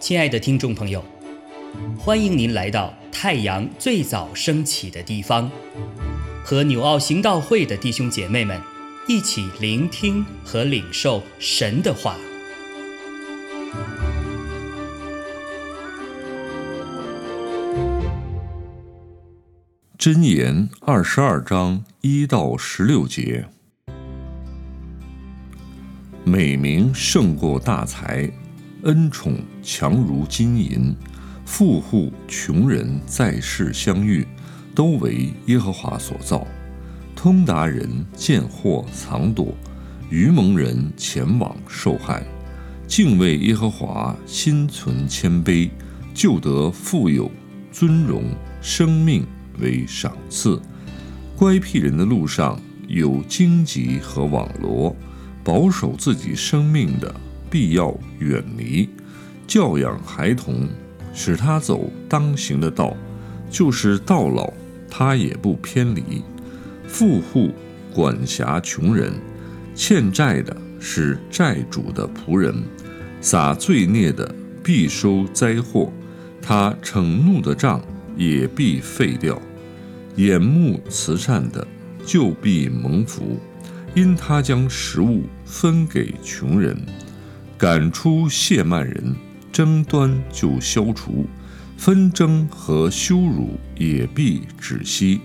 亲爱的听众朋友，欢迎您来到太阳最早升起的地方，和纽奥行道会的弟兄姐妹们一起聆听和领受神的话。箴言二十二章一到十六节：美名胜过大财。恩宠强如金银，富户穷人在世相遇，都为耶和华所造。通达人见祸藏躲，愚蒙人前往受害。敬畏耶和华，心存谦卑，就得富有尊荣，生命为赏赐。乖僻人的路上有荆棘和网罗，保守自己生命的。必要远离教养孩童，使他走当行的道，就是到老他也不偏离。富户管辖穷人，欠债的是债主的仆人，撒罪孽的必收灾祸，他逞怒的账也必废掉。眼目慈善的就必蒙福，因他将食物分给穷人。赶出亵慢人，争端就消除；纷争和羞辱也必止息。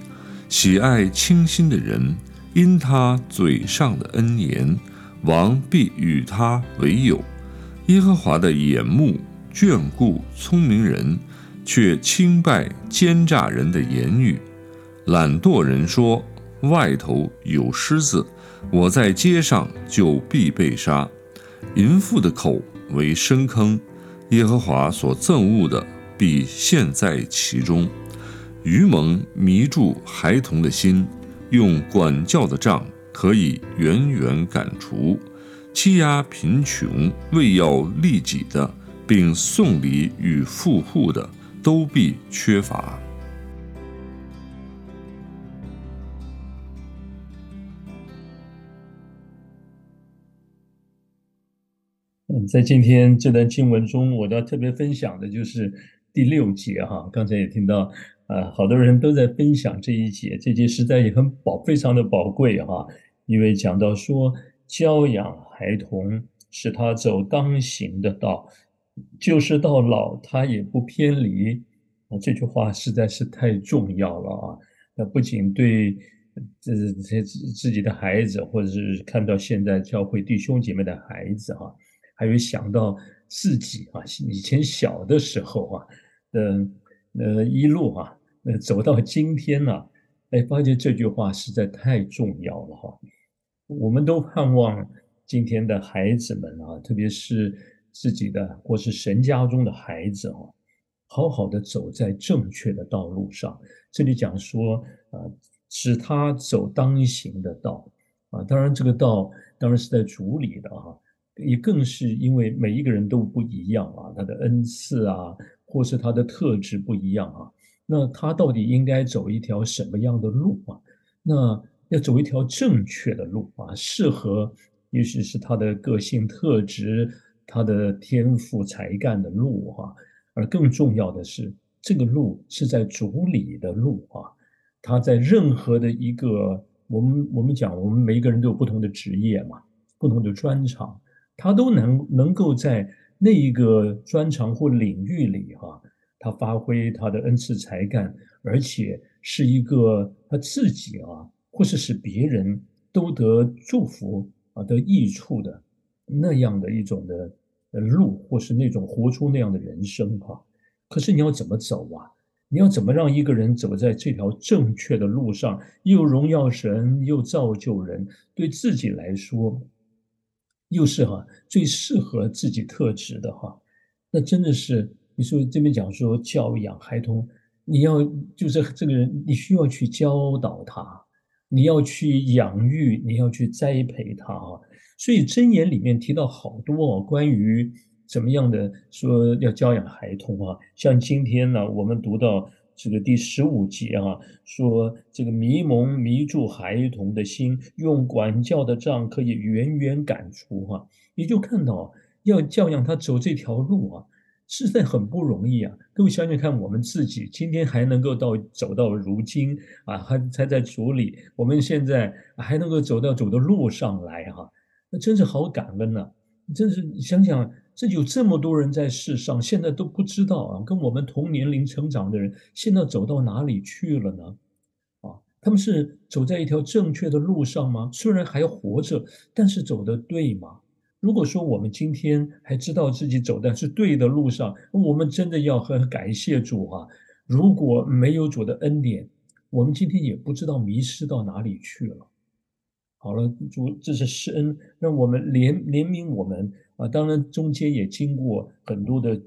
喜爱清心的人，因他嘴上的恩言，王必与他为友。耶和华的眼目眷顾聪明人，却轻拜奸诈人的言语。懒惰人说：“外头有狮子，我在街上就必被杀。”淫妇的口为深坑，耶和华所憎恶的必陷在其中。愚蒙迷住孩童的心，用管教的杖可以远远赶除。欺压贫穷为要利己的，并送礼与富户的，都必缺乏。在今天这段经文中，我要特别分享的就是第六节哈。刚才也听到，呃，好多人都在分享这一节，这节实在也很宝，非常的宝贵哈。因为讲到说，教养孩童，使他走当行的道，就是到老他也不偏离。啊，这句话实在是太重要了啊！那不仅对这这自己的孩子，或者是看到现在教会弟兄姐妹的孩子哈。还有想到自己啊，以前小的时候啊，呃呃一路啊，呃走到今天呢，哎，发现这句话实在太重要了哈。我们都盼望今天的孩子们啊，特别是自己的或是神家中的孩子啊，好好的走在正确的道路上。这里讲说啊，使他走当行的道啊，当然这个道当然是在主里的哈。也更是因为每一个人都不一样啊，他的恩赐啊，或是他的特质不一样啊，那他到底应该走一条什么样的路啊？那要走一条正确的路啊，适合也许是他的个性特质、他的天赋才干的路哈。而更重要的是，这个路是在主里的路啊，他在任何的一个我们我们讲，我们每一个人都有不同的职业嘛，不同的专长。他都能能够在那一个专长或领域里哈，他发挥他的恩赐才干，而且是一个他自己啊，或是使别人都得祝福啊得益处的那样的一种的路，或是那种活出那样的人生哈。可是你要怎么走啊？你要怎么让一个人走在这条正确的路上，又荣耀神，又造就人，对自己来说？又是哈最适合自己特质的哈，那真的是你说这边讲说教养孩童，你要就是这个人，你需要去教导他，你要去养育，你要去栽培他啊。所以箴言里面提到好多哦关于怎么样的说要教养孩童啊，像今天呢，我们读到这个第十五节啊，说这个迷蒙迷住孩童的心，用管教的杖可以远远赶出哈。你就看到要教养他走这条路啊，实在很不容易啊。各位想想看，我们自己今天还能够到走到如今啊，还才在主里，我们现在还能够走到走的路上来哈，那真是好感恩呐！真是想想。这有这么多人在世上，现在都不知道啊，跟我们同年龄成长的人，现在走到哪里去了呢？啊，他们是走在一条正确的路上吗？虽然还活着，但是走的对吗？如果说我们今天还知道自己走的是对的路上，我们真的要很感谢主啊！如果没有主的恩典，我们今天也不知道迷失到哪里去了。好了，主，这是施恩，让我们怜怜悯我们。啊，当然中间也经过很多的，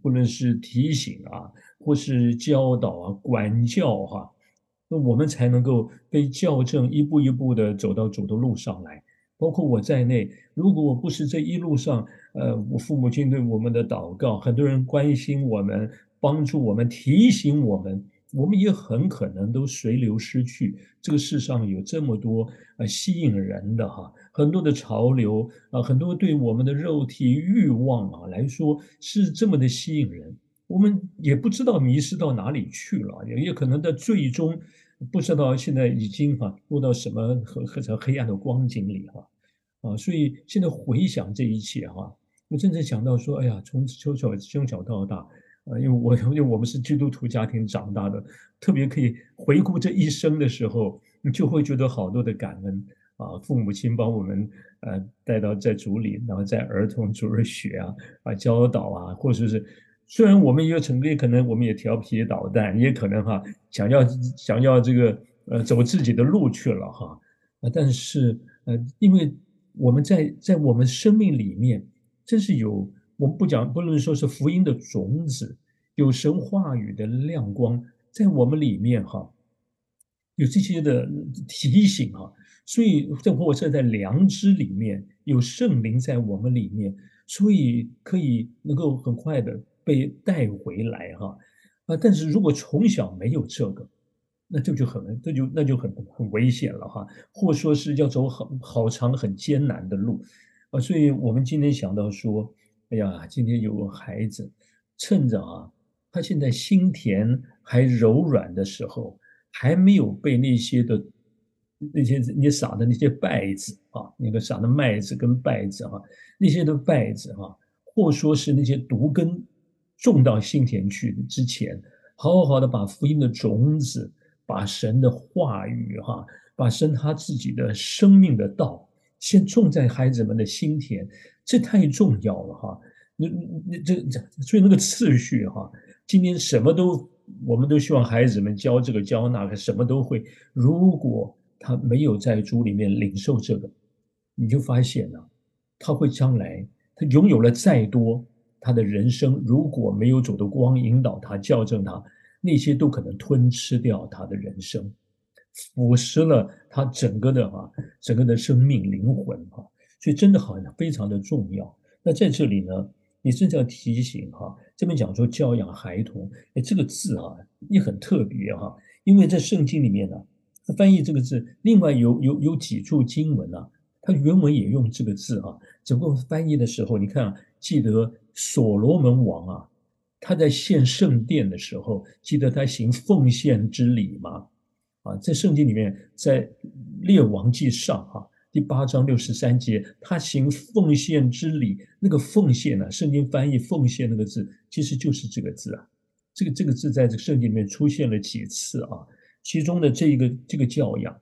不论是提醒啊，或是教导啊、管教哈，那我们才能够被校正，一步一步的走到主的路上来。包括我在内，如果我不是这一路上，呃，我父母亲对我们的祷告，很多人关心我们，帮助我们，提醒我们。我们也很可能都随流失去。这个世上有这么多呃吸引人的哈，很多的潮流啊，很多对我们的肉体欲望啊来说是这么的吸引人，我们也不知道迷失到哪里去了，也也可能在最终不知道现在已经哈落到什么和和在黑暗的光景里哈啊，所以现在回想这一切哈，我真正想到说，哎呀，从从小从小到大。啊，因为我 因为我们是基督徒家庭长大的，特别可以回顾这一生的时候，你就会觉得好多的感恩啊。父母亲把我们呃带到在主里，然后在儿童主日学啊啊教导啊，或者是虽然我们也曾经可能我们也调皮捣蛋，也可能哈想要想要这个呃走自己的路去了哈啊，但是呃，因为我们在在我们生命里面真是有。我们不讲，不能说是福音的种子，有神话语的亮光在我们里面哈，有这些的提醒哈，所以这或者在良知里面有圣灵在我们里面，所以可以能够很快的被带回来哈啊！但是如果从小没有这个，那这就很这就那就很很危险了哈，或说是要走很好长很艰难的路啊！所以我们今天想到说。哎呀，今天有个孩子，趁着啊，他现在心田还柔软的时候，还没有被那些的那些你撒的那些稗子啊，那个撒的麦子跟稗子哈，那些的稗子哈，或说是那些毒根种到心田去之前，好好的把福音的种子，把神的话语哈，把神他自己的生命的道，先种在孩子们的心田。这太重要了哈，那那这这，所以那个次序哈，今天什么都，我们都希望孩子们教这个教那个，什么都会。如果他没有在主里面领受这个，你就发现了，他会将来他拥有了再多，他的人生如果没有走的光引导他校正他，那些都可能吞吃掉他的人生，腐蚀了他整个的哈，整个的生命灵魂哈。所以真的好像非常的重要。那在这里呢，你真的要提醒哈，这边讲说教养孩童，哎，这个字啊也很特别哈，因为在圣经里面呢，翻译这个字，另外有有有几处经文呢，它原文也用这个字啊，只不过翻译的时候，你看啊，记得所罗门王啊，他在献圣殿的时候，记得他行奉献之礼吗？啊，在圣经里面，在列王记上哈。第八章六十三节，他行奉献之礼，那个奉献呢？圣经翻译奉献那个字，其实就是这个字啊。这个这个字在这个圣经里面出现了几次啊？其中的这一个这个教养，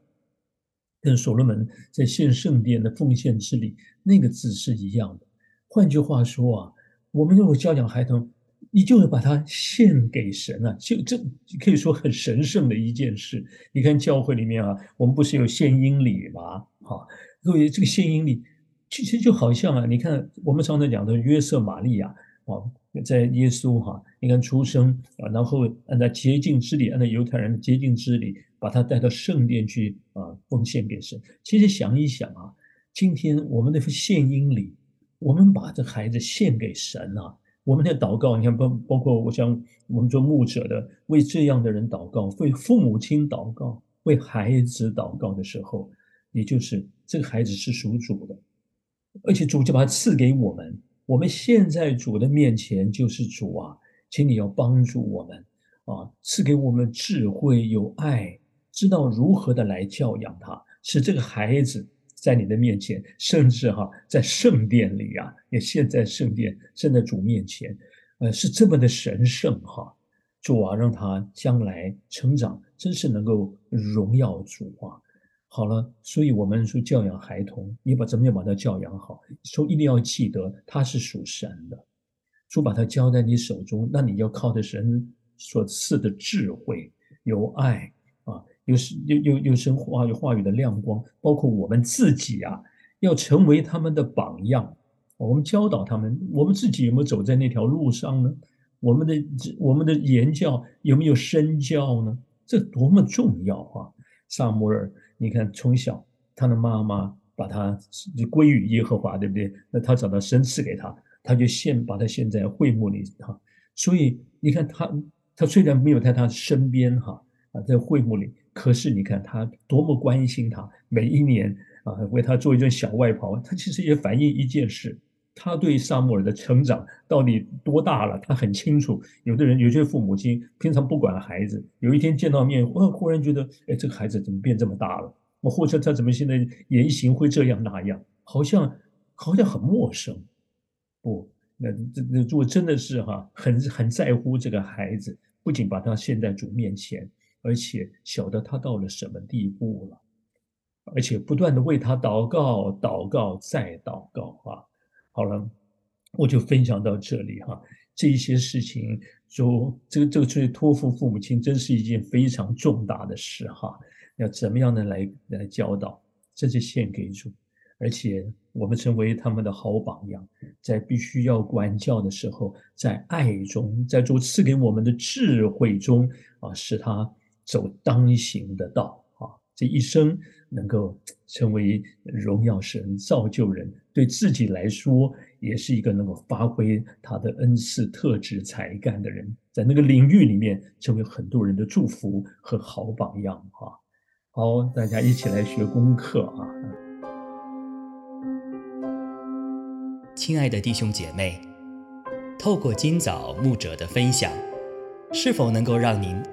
跟所罗门在献圣殿的奉献之礼那个字是一样的。换句话说啊，我们如果教养孩童，你就会把它献给神啊，就这可以说很神圣的一件事。你看教会里面啊，我们不是有献殷礼吗？哈，各位，这个献殷礼其实就好像啊，你看我们常常讲的约瑟玛利亚啊，在耶稣哈，你看出生啊，然后按照洁净之礼，按照犹太人的洁净之礼，把他带到圣殿去啊，奉献给神。其实想一想啊，今天我们的献殷礼，我们把这孩子献给神啊，我们的祷告，你看包包括我想我们做牧者的，为这样的人祷告，为父母亲祷告，为孩子祷告的时候，也就是这个孩子是属主的，而且主就把他赐给我们。我们现在主的面前就是主啊，请你要帮助我们啊，赐给我们智慧、有爱，知道如何的来教养他，使这个孩子。在你的面前，甚至哈，在圣殿里啊，也现在圣殿，正在主面前，呃，是这么的神圣哈。主啊，让他将来成长，真是能够荣耀主啊。好了，所以我们说教养孩童，你把怎么样把他教养好？说一定要记得他是属神的，主把他交在你手中，那你要靠的神所赐的智慧，有爱。又是有有有神话有话语的亮光，包括我们自己啊，要成为他们的榜样。我们教导他们，我们自己有没有走在那条路上呢？我们的我们的言教有没有身教呢？这多么重要啊！萨摩尔，你看从小他的妈妈把他归于耶和华，对不对？那他找到神赐给他，他就献把他献在会幕里哈。所以你看他他虽然没有在他身边哈啊，在会幕里。可是你看他多么关心他，每一年啊为他做一件小外袍，他其实也反映一件事：他对萨穆尔的成长到底多大了？他很清楚。有的人有些父母亲平常不管孩子，有一天见到面，哦，忽然觉得，哎，这个孩子怎么变这么大了？或者他怎么现在言行会这样那样？好像好像很陌生。不，那这那如果真的是哈，很很在乎这个孩子，不仅把他献在主面前。而且晓得他到了什么地步了，而且不断的为他祷告、祷告再祷告啊！好了，我就分享到这里哈。这一些事情，就这个这个去托付父母亲，真是一件非常重大的事哈。要怎么样的来来教导，这是献给主，而且我们成为他们的好榜样，在必须要管教的时候，在爱中，在主赐给我们的智慧中啊，使他。走当行的道啊，这一生能够成为荣耀神、造就人，对自己来说也是一个能够发挥他的恩赐、特质、才干的人，在那个领域里面成为很多人的祝福和好榜样啊！好，大家一起来学功课啊！亲爱的弟兄姐妹，透过今早牧者的分享。是否能够让您